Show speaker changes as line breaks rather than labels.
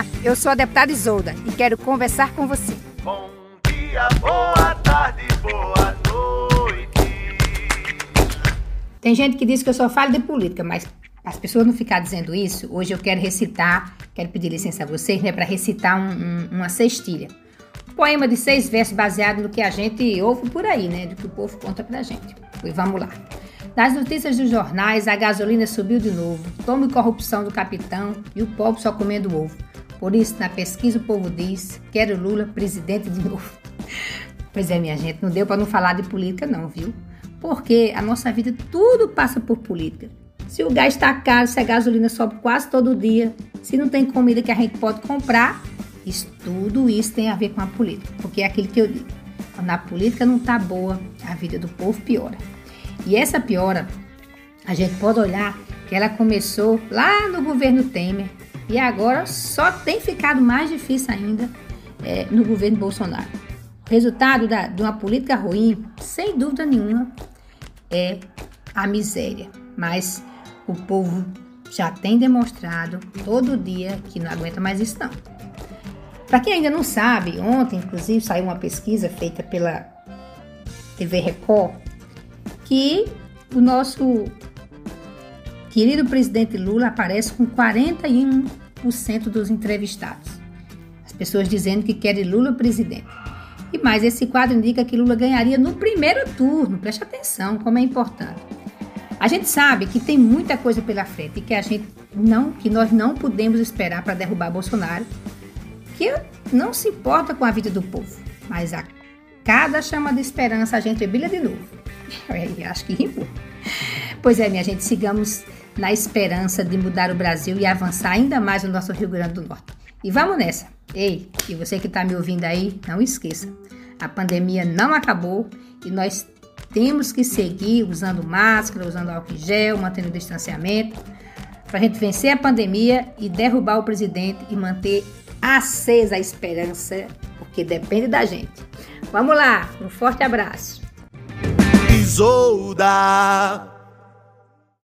Olá, eu sou a deputada Isolda e quero conversar com você.
Bom dia, boa tarde, boa noite.
Tem gente que diz que eu só falo de política, mas as pessoas não ficar dizendo isso, hoje eu quero recitar, quero pedir licença a vocês, né, para recitar um, um, uma cestilha. Um poema de seis versos baseado no que a gente ouve por aí, né, do que o povo conta pra gente. E vamos lá. Nas notícias dos jornais, a gasolina subiu de novo, tome corrupção do capitão e o pobre só comendo ovo. Por isso, na pesquisa, o povo diz: quero Lula presidente de novo. Pois é, minha gente, não deu para não falar de política, não, viu? Porque a nossa vida tudo passa por política. Se o gás está caro, se a gasolina sobe quase todo dia, se não tem comida que a gente pode comprar, isso, tudo isso tem a ver com a política. Porque é aquilo que eu digo: quando a política não está boa, a vida do povo piora. E essa piora, a gente pode olhar que ela começou lá no governo Temer, e agora só tem ficado mais difícil ainda é, no governo Bolsonaro. O resultado da, de uma política ruim, sem dúvida nenhuma, é a miséria. Mas o povo já tem demonstrado todo dia que não aguenta mais isso não. Para quem ainda não sabe, ontem inclusive saiu uma pesquisa feita pela TV Record que o nosso querido presidente Lula aparece com 41% dos entrevistados. As pessoas dizendo que querem Lula presidente. E mais, esse quadro indica que Lula ganharia no primeiro turno. Preste atenção como é importante. A gente sabe que tem muita coisa pela frente e que a gente não, que nós não podemos esperar para derrubar Bolsonaro, que não se importa com a vida do povo, mas a cada chama de esperança a gente brilha de novo. Acho que rimou. Pois é, minha gente, sigamos na esperança de mudar o Brasil e avançar ainda mais no nosso Rio Grande do Norte. E vamos nessa! Ei, e você que está me ouvindo aí, não esqueça: a pandemia não acabou e nós temos que seguir usando máscara, usando álcool em gel, mantendo o distanciamento, para a gente vencer a pandemia e derrubar o presidente e manter acesa a esperança, porque depende da gente. Vamos lá, um forte abraço.
Isolda.